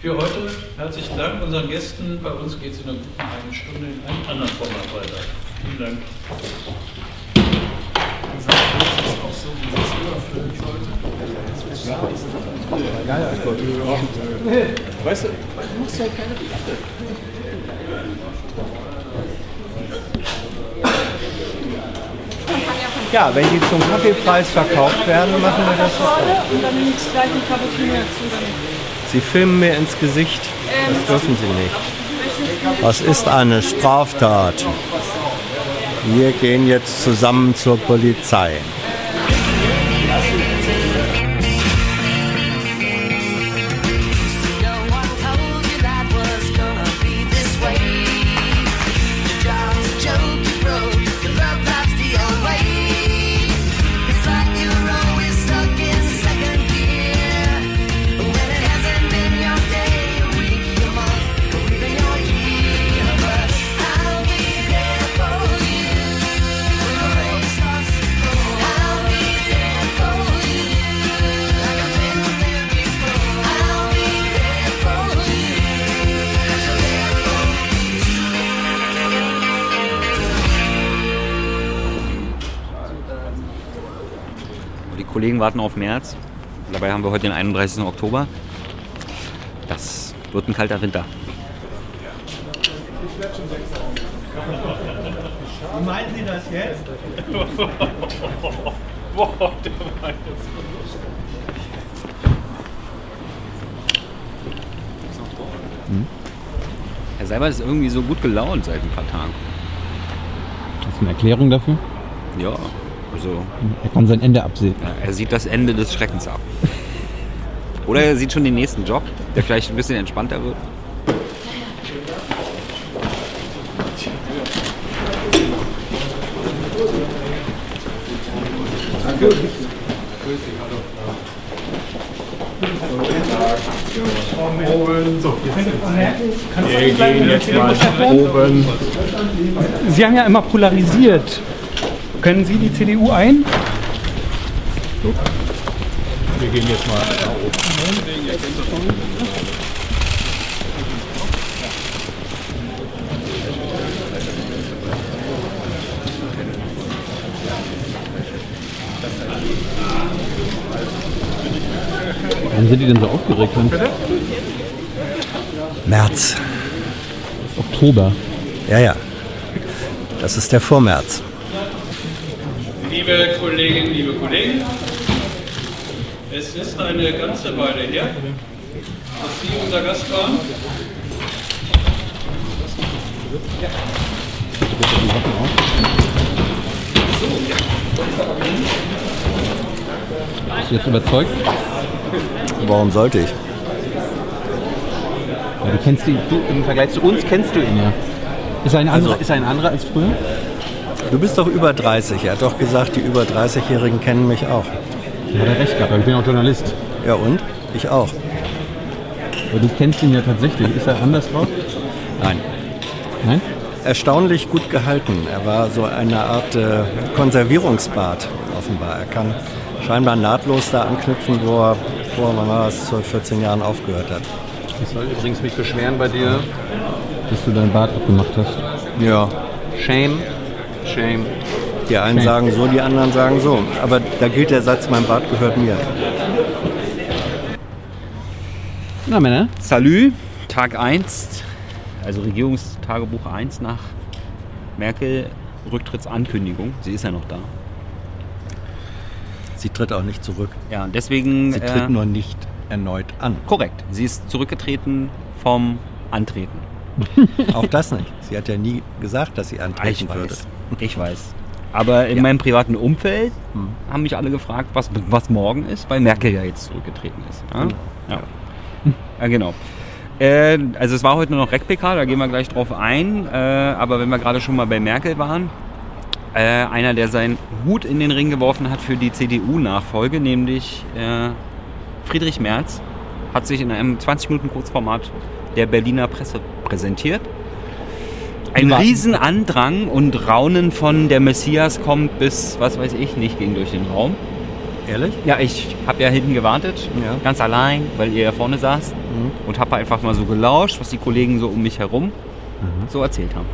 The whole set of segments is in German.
für heute. Herzlichen Dank unseren Gästen. Bei uns geht es in einer guten halben Stunde in einem anderen Format weiter. Vielen Dank. Weißt du, du musst ja keine Platte. Ja, wenn die zum Kaffeepreis verkauft werden, machen wir das. Und dann nimmt gleich ein Cappuccino dazu. Sie filmen mir ins Gesicht. Das dürfen Sie nicht. Was ist eine Straftat? Wir gehen jetzt zusammen zur Polizei. Kollegen warten auf März. Dabei haben wir heute den 31. Oktober. Das wird ein kalter Winter. Wie meinen Sie das jetzt? Boah, der war jetzt. Herr Seibert ist irgendwie so gut gelaunt seit ein paar Tagen. Hast du eine Erklärung dafür? Ja, also Er kann sein Ende absehen. er sieht das Ende des Schreckens ab. Oder er sieht schon den nächsten Job, der vielleicht ein bisschen entspannter wird. Wir gehen jetzt mal oben. Sie haben ja immer polarisiert. Können Sie die CDU ein? Wir gehen jetzt mal nach oben. Warum sind die denn so aufgeregt? Hans? März. Oktober. Ja, ja. Das ist der Vormärz. Liebe Kolleginnen, liebe Kollegen, es ist eine ganze Weile her, dass Sie unser Gast waren. Bist du jetzt überzeugt? Warum sollte ich? Ja, du kennst ihn, du, im Vergleich zu uns kennst du ihn ja. Ist er ein anderer, Also- ist er ein anderer als früher? Du bist doch über 30. Er hat doch gesagt, die über 30-Jährigen kennen mich auch. Da hat er recht gehabt, ich bin auch Journalist. Ja und? Ich auch. Aber du kennst ihn ja tatsächlich. Ist er anders drauf? Nein. Nein? Erstaunlich gut gehalten. Er war so eine Art äh, Konservierungsbad offenbar. Er kann scheinbar nahtlos da anknüpfen, wo er vor, wann war das, 12, 14 Jahren aufgehört hat. Ich soll übrigens mich beschweren bei dir, dass du dein Bart abgemacht hast. Ja. Shame. Shame. Die einen Okay. sagen so, die anderen sagen so. Aber da gilt der Satz, mein Bart gehört mir. Na Männer, Salü, Tag 1, also Regierungstagebuch 1 nach Merkel Rücktrittsankündigung. Sie ist ja noch da. Sie tritt auch nicht zurück. Ja, und deswegen. Sie tritt äh, nur nicht erneut an. Korrekt. Sie ist zurückgetreten vom Antreten. Auch das nicht. Sie hat ja nie gesagt, dass sie antreten ich würde. weiß. Ich weiß. Aber in Ja. meinem privaten Umfeld Hm. haben mich alle gefragt, was, was morgen ist, weil Merkel ja jetzt zurückgetreten ist. Ja, ja. ja genau. Äh, also es war heute nur noch RecPK, da gehen wir gleich drauf ein. Äh, aber wenn wir gerade schon mal bei Merkel waren, äh, einer, der seinen Hut in den Ring geworfen hat für die CDU-Nachfolge, nämlich äh, Friedrich Merz, hat sich in einem 20-Minuten-Kurzformat der Berliner Presse präsentiert. Ein Riesenandrang und Raunen von der Messias kommt bis, was weiß ich nicht, ging durch den Raum. Ehrlich? Ja, ich habe ja hinten gewartet, Ja. Mhm. ganz allein, weil ihr ja vorne saßt und habe einfach mal so gelauscht, was die Kollegen so um mich herum Mhm. so erzählt haben.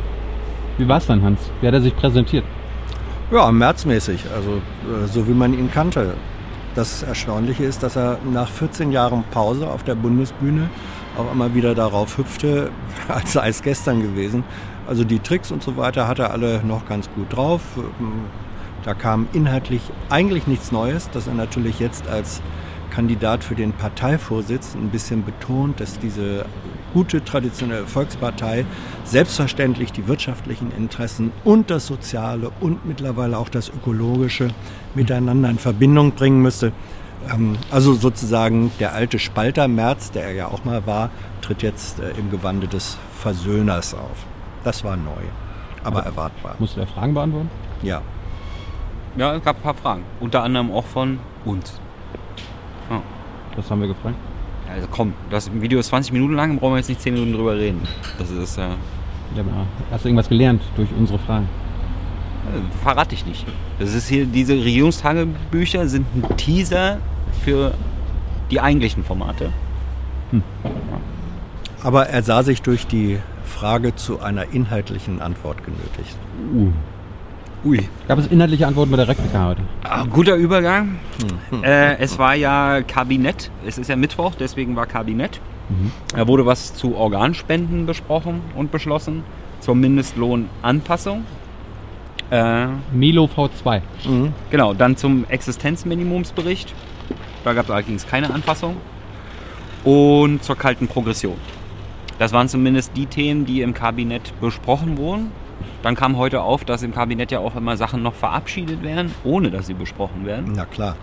Wie war es dann, Hans? Wie hat er sich präsentiert? Ja, märzmäßig, also äh, so wie man ihn kannte. Das Erstaunliche ist, dass er nach 14 Jahren Pause auf der Bundesbühne auch immer wieder darauf hüpfte, als sei es gestern gewesen. Also die Tricks und so weiter hat er alle noch ganz gut drauf. Ähm, Da kam inhaltlich eigentlich nichts Neues, dass er natürlich jetzt als Kandidat für den Parteivorsitz ein bisschen betont, dass diese gute traditionelle Volkspartei selbstverständlich die wirtschaftlichen Interessen und das Soziale und mittlerweile auch das Ökologische miteinander in Verbindung bringen müsste. Ähm, Also sozusagen der alte Spalter Merz, der er ja auch mal war, tritt jetzt äh, im Gewande des Versöhners auf. Das war neu, aber erwartbar. Musst du da Fragen beantworten? Ja. Ja, es gab ein paar Fragen. Unter anderem auch von uns. Das haben wir gefragt. Also komm, das Video ist 20 Minuten lang, brauchen wir jetzt nicht 10 Minuten drüber reden. Das ist, äh, Ja, hast du irgendwas gelernt durch unsere Fragen? äh, verrate ich nicht. Das ist hier, diese Regierungstagebücher sind ein Teaser für die eigentlichen Formate. Aber er sah sich durch die Frage zu einer inhaltlichen Antwort genötigt. Uh. Ui. Gab es inhaltliche Antworten bei der Replika heute? Ah, guter Übergang. Äh, es war ja Kabinett. Es ist ja Mittwoch, deswegen war Kabinett. Da wurde was zu Organspenden besprochen und beschlossen. Zur Mindestlohnanpassung. Äh, Melo V2. genau, dann zum Existenzminimumsbericht. Da gab es allerdings keine Anpassung. Und zur kalten Progression. Das waren zumindest die Themen, die im Kabinett besprochen wurden. Dann kam heute auf, dass im Kabinett ja auch immer Sachen noch verabschiedet werden, ohne dass sie besprochen werden. Na klar.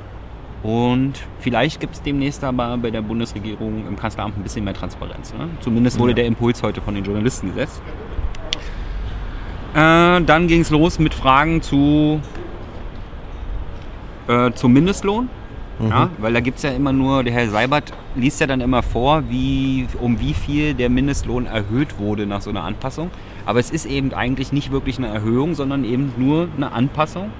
Und vielleicht gibt es demnächst aber bei der Bundesregierung im Kanzleramt ein bisschen mehr Transparenz. Ne? Zumindest wurde der Impuls heute von den Journalisten gesetzt. Äh, dann ging es los mit Fragen zu, äh, zum Mindestlohn. Ja, weil da gibt es ja immer nur, der Herr Seibert liest ja dann immer vor, wie, um wie viel der Mindestlohn erhöht wurde nach so einer Anpassung. Aber es ist eben eigentlich nicht wirklich eine Erhöhung, sondern eben nur eine Anpassung.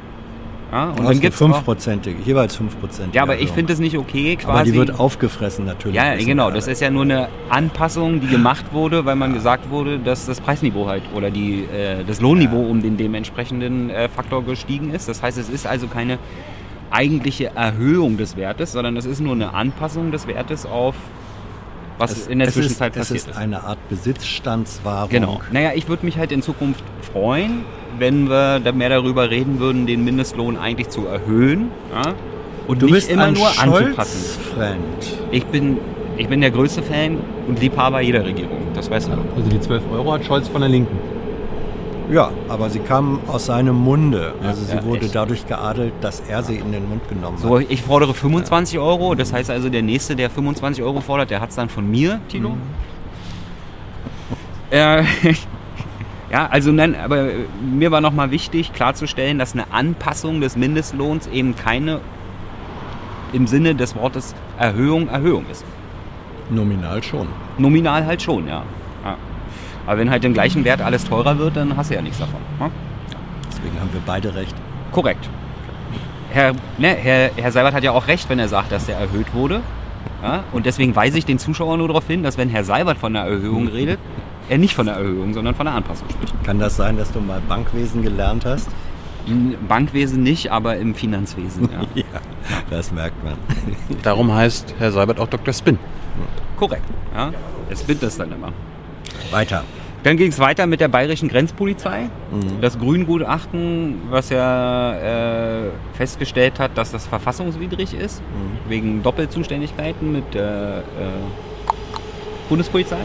Ja, und Und dann gibt es auch, fünfprozentige, jeweils 5 Prozent. ja, aber ich finde es nicht okay, quasi. Aber die wird aufgefressen natürlich. ja, genau. Das ist ja nur eine Anpassung, die gemacht wurde, weil man gesagt wurde, dass das Preisniveau halt oder die, äh, das Lohnniveau um den dementsprechenden äh, Faktor gestiegen ist. Das heißt, es ist also keine eigentliche Erhöhung des Wertes, sondern es ist nur eine Anpassung des Wertes auf was es, in der es Zwischenzeit ist, passiert es ist. ist eine Art Besitzstandswahrung. Genau. Naja, ich würde mich halt in Zukunft freuen, wenn wir mehr darüber reden würden, den Mindestlohn eigentlich zu erhöhen. Ja? Und Du nicht bist immer ein nur anzupassen. Ich bin, ich bin der größte Fan und Liebhaber jeder Regierung. Das weißt du. Also die 12 Euro hat Scholz von der Linken. Ja, aber sie kam aus seinem Munde. Also sie Ja, wurde echt. dadurch geadelt, dass er sie in den Mund genommen So, hat. ich fordere 25 Euro. Das heißt also, der Nächste, der 25 Euro fordert, der hat es dann von mir, Tilo. Mhm. Äh, ja, also nein, aber mir war nochmal wichtig klarzustellen, dass eine Anpassung des Mindestlohns eben keine im Sinne des Wortes Erhöhung Erhöhung ist. Nominal schon. Nominal halt schon, ja. ja. Aber wenn halt den gleichen Wert alles teurer wird, dann hast du ja nichts davon. ne? Deswegen haben wir beide recht. Korrekt. Herr, ne, Herr, Herr Seibert hat ja auch recht, wenn er sagt, dass der erhöht wurde. Ja? Und deswegen weise ich den Zuschauern nur darauf hin, dass wenn Herr Seibert von einer Erhöhung redet, er nicht von der Erhöhung, sondern von der Anpassung spricht. Kann das sein, dass du mal Bankwesen gelernt hast? Im Bankwesen nicht, aber im Finanzwesen. Ja. Ja, das merkt man. Darum heißt Herr Seibert auch Dr. Spin. Korrekt. Ja. Es bindet das dann immer. Weiter. Dann ging es weiter mit der bayerischen Grenzpolizei. Das Grüngutachten, was ja äh, festgestellt hat, dass das verfassungswidrig ist, wegen Doppelzuständigkeiten mit der äh, Bundespolizei.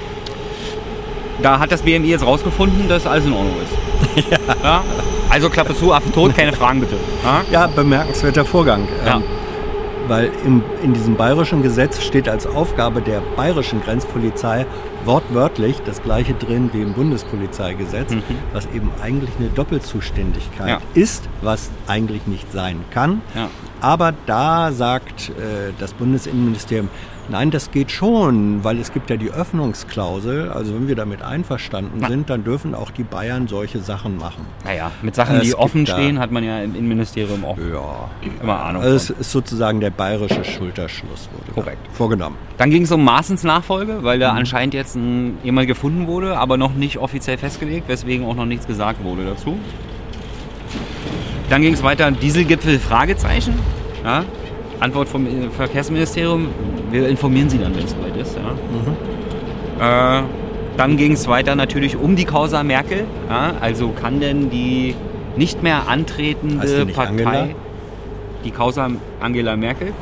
Da hat das BMI jetzt rausgefunden, dass alles in Ordnung ist. Ja. Also Klappe zu, Affen tot, keine Fragen bitte. Ja? Ja, bemerkenswerter Vorgang. Ja. Ähm, weil im, in diesem bayerischen Gesetz steht als Aufgabe der bayerischen Grenzpolizei wortwörtlich das gleiche drin wie im Bundespolizeigesetz, was eben eigentlich eine Doppelzuständigkeit Ja. ist, was eigentlich nicht sein kann. Ja. Aber da sagt äh, das Bundesinnenministerium, Nein, das geht schon, weil es gibt ja die Öffnungsklausel. Also wenn wir damit einverstanden sind, dann dürfen auch die Bayern solche Sachen machen. Naja, mit Sachen, Es die offen da- stehen, hat man ja im Innenministerium auch Ja. immer Ahnung. Also es ist sozusagen der bayerische Schulterschluss wurde da Korrekt. vorgenommen. Dann ging es um Maaßens Nachfolge, weil Mhm. da anscheinend jetzt ein, jemand gefunden wurde, aber noch nicht offiziell festgelegt, weswegen auch noch nichts gesagt wurde dazu. Dann ging es weiter, Dieselgipfel, Fragezeichen. Ja? Antwort vom Verkehrsministerium, wir informieren Sie dann, wenn es soweit ist. Ja? Äh, dann ging es weiter natürlich um die Causa Merkel. Ja? Also kann denn die nicht mehr Heißt die antretende nicht Partei, Angela? die Causa Angela Merkel,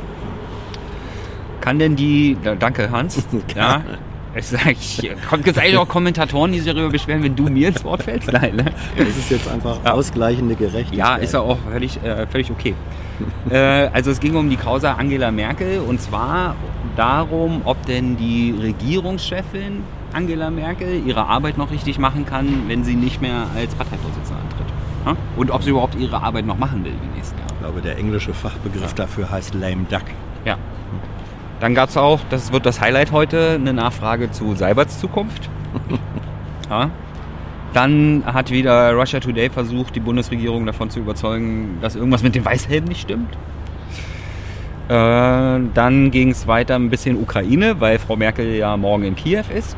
kann denn die, da, danke Hans, ja, ich, kommt jetzt eigentlich auch Kommentatoren, die sich darüber beschweren, wenn du mir ins Wort fällst? Nein, ne? Das ist jetzt einfach Ja. ausgleichende Gerechtigkeit. Ja, ist ja auch völlig, äh, völlig okay. äh, also es ging um die Causa Angela Merkel und zwar darum, ob denn die Regierungschefin Angela Merkel ihre Arbeit noch richtig machen kann, wenn sie nicht mehr als Parteivorsitzende antritt. Ja? Und ob sie überhaupt ihre Arbeit noch machen will die nächsten Jahre. Ich glaube, der englische Fachbegriff dafür heißt lame duck. Ja. Dann gab es auch, das wird das Highlight heute, eine Nachfrage zu Seiberts Zukunft. ja. Dann hat wieder Russia Today versucht, die Bundesregierung davon zu überzeugen, dass irgendwas mit dem Weißhelm nicht stimmt. Äh, dann ging es weiter ein bisschen Ukraine, weil Frau Merkel ja morgen in Kiew ist.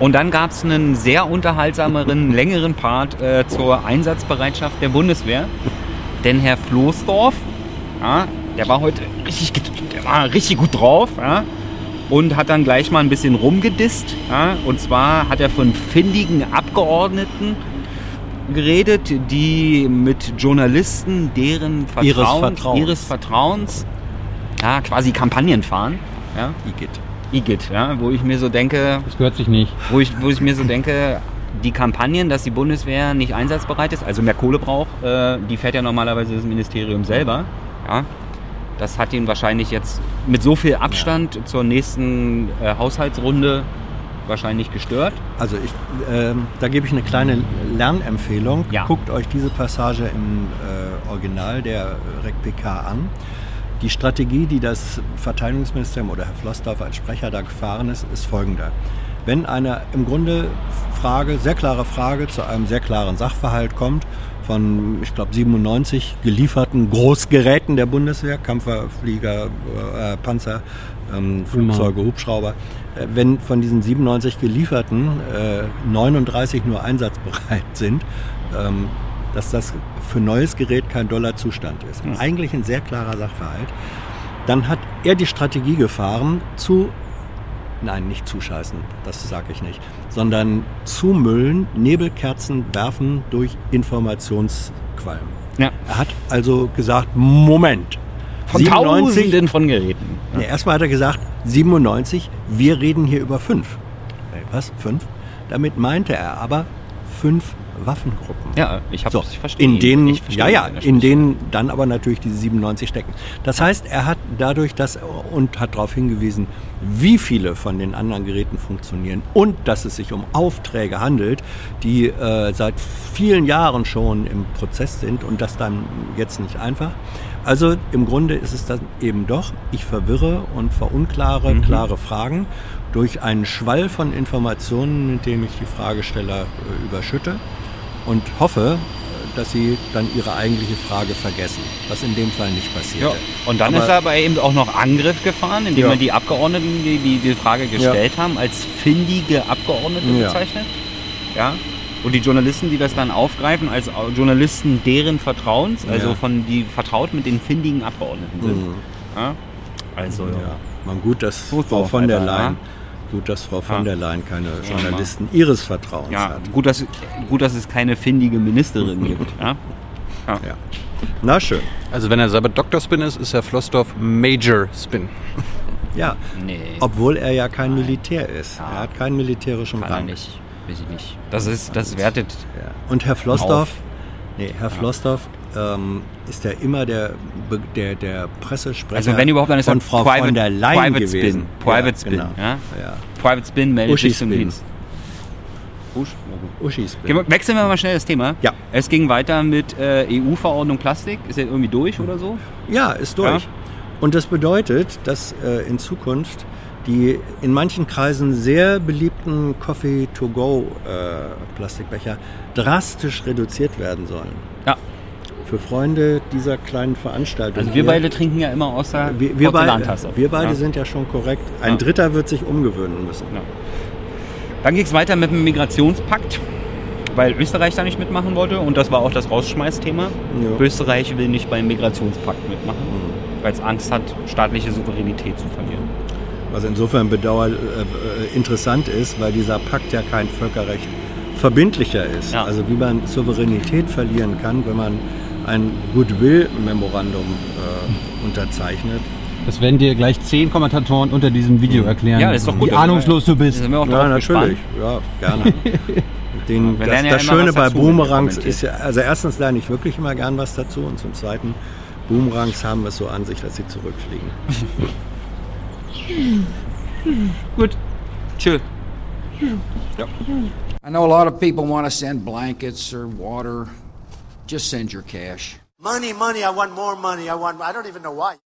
Und dann gab es einen sehr unterhaltsameren, längeren Part äh, zur Einsatzbereitschaft der Bundeswehr. Denn Herr Floßdorf, ja, der war heute richtig, der war richtig gut drauf ja, und hat dann gleich mal ein bisschen rumgedisst. Ja, und zwar hat er von findigen Abgeordneten geredet, die mit Journalisten deren Vertrauens, Ihres Vertrauens. ihres Vertrauens ja, quasi Kampagnen fahren. Ja, Igitt. Igitt, ja, wo ich mir so denke, Das gehört sich nicht. wo ich, wo ich mir so denke, die Kampagnen, dass die Bundeswehr nicht einsatzbereit ist, also mehr Kohle braucht, äh, die fährt ja normalerweise das Ministerium selber. Ja. Das hat ihn wahrscheinlich jetzt mit so viel Abstand zur nächsten äh, Haushaltsrunde wahrscheinlich gestört. Also ich, ähm, da gebe ich eine kleine Lernempfehlung. Ja. Guckt euch diese Passage im äh, Original der REC-PK an. Die Strategie, die das Verteidigungsministerium oder Herr Flossdorf als Sprecher da gefahren ist, ist folgende. Wenn eine im Grunde Frage, sehr klare Frage zu einem sehr klaren Sachverhalt kommt, von, ich glaube, 97 gelieferten Großgeräten der Bundeswehr, Kampferflieger, äh, Panzer, ähm, Flugzeuge, Hubschrauber, äh, wenn von diesen 97 gelieferten äh, 39 nur einsatzbereit sind, ähm, dass das für neues Gerät kein Dollarzustand ist. Eigentlich ein sehr klarer Sachverhalt. Dann hat er die Strategie gefahren, zu, nein, nicht zuscheißen, das sage ich nicht, sondern zumüllen, Nebelkerzen werfen durch Informationsqualm. Ja. Er hat also gesagt, Moment, Von Tausenden von Geräten. Nee, erstmal hat er gesagt, 97, wir reden hier über fünf. Äh, Was? Fünf? Damit meinte er aber fünf Waffengruppen. Ja, ich habe So, ich verstehe in denen, Ich verstehe ja, ja, in denen dann aber natürlich diese 97 stecken. Das heißt, er hat dadurch das und hat darauf hingewiesen, wie viele von den anderen Geräten funktionieren und dass es sich um Aufträge handelt, die äh, seit vielen Jahren schon im Prozess sind und das dann jetzt nicht einfach. Also im Grunde ist es dann eben doch, ich verwirre und verunklare klare Fragen durch einen Schwall von Informationen, mit dem ich die Fragesteller äh, überschütte und hoffe, äh, dass sie dann ihre eigentliche Frage vergessen, was in dem Fall nicht Ja. passierte. Und dann Aber- ist er aber eben auch noch Angriff gefahren, indem Ja. er die Abgeordneten, die die, die Frage gestellt haben, als findige Abgeordnete Ja. bezeichnet. Ja. Und die Journalisten, die das dann aufgreifen, als Journalisten deren Vertrauens, also Ja. von die vertraut mit den findigen Abgeordneten sind. Mhm. Ja. Also Ja, man gut, dass Frau von der Leyen, gut, dass Frau von Ja. der Leyen keine Ja, Journalisten ihres Vertrauens ja, hat. gut, dass, gut, dass es keine findige Ministerin gibt. Ja. Ja. Na schön. Also wenn er selber Dr. Spin ist, ist Herr Flossdorf Major Spin. Ja, Nee, obwohl er ja kein Militär ist. Er hat keinen militärischen kann er Rang. nicht. Weiß ich nicht. Das ist, das wertet. Ja. Und Herr Flossdorf, nee, Herr Flossdorf ähm, ist ja immer der, der, der Pressesprecher Also wenn überhaupt, dann ist von er Frau Private- von der Leyen Private gewesen. Spin. Private ja, Spin, Genau. ja. Ja. Private Spin meldet Uschi sich zum. Dienst. Usch? Uschi Spin. Wechseln wir mal schnell das Thema. Ja. Es ging weiter mit äh, EU-Verordnung Plastik. Ist ja irgendwie durch oder so? Ja, ist durch. Und das bedeutet, dass äh, in Zukunft die in manchen Kreisen sehr beliebten Coffee-to-go-Plastikbecher drastisch reduziert werden sollen. Für Freunde dieser kleinen Veranstaltung. Also wir hier- beide trinken ja immer aus der wir, wir, beide, wir beide ja. sind ja schon korrekt. Ein Ja. Dritter wird sich umgewöhnen müssen. Ja. Dann ging es weiter mit dem Migrationspakt, weil Österreich da nicht mitmachen wollte und das war auch das Rausschmeißthema. Österreich will nicht beim Migrationspakt mitmachen, weil es Angst hat, staatliche Souveränität zu verlieren. Was insofern bedauer, äh, interessant ist, weil dieser Pakt ja kein Völkerrecht verbindlicher ist. Also wie man Souveränität verlieren kann, wenn man ein Goodwill-Memorandum äh, unterzeichnet. Das werden dir gleich zehn Kommentatoren unter diesem Video erklären, Ja, ist doch gut. wie ahnungslos du bist. sind wir auch Ja, natürlich. Ja, gerne. Den, das ja das Schöne bei Boomerangs ist ja, also erstens lerne ich wirklich immer gern was dazu und zum Zweiten, Boomerangs haben es so an sich, dass sie zurückfliegen. Gut. Tschö. I know a lot of people want to send blankets or water. Just send your cash. Money, money, I want more money. I want, I don't even know why.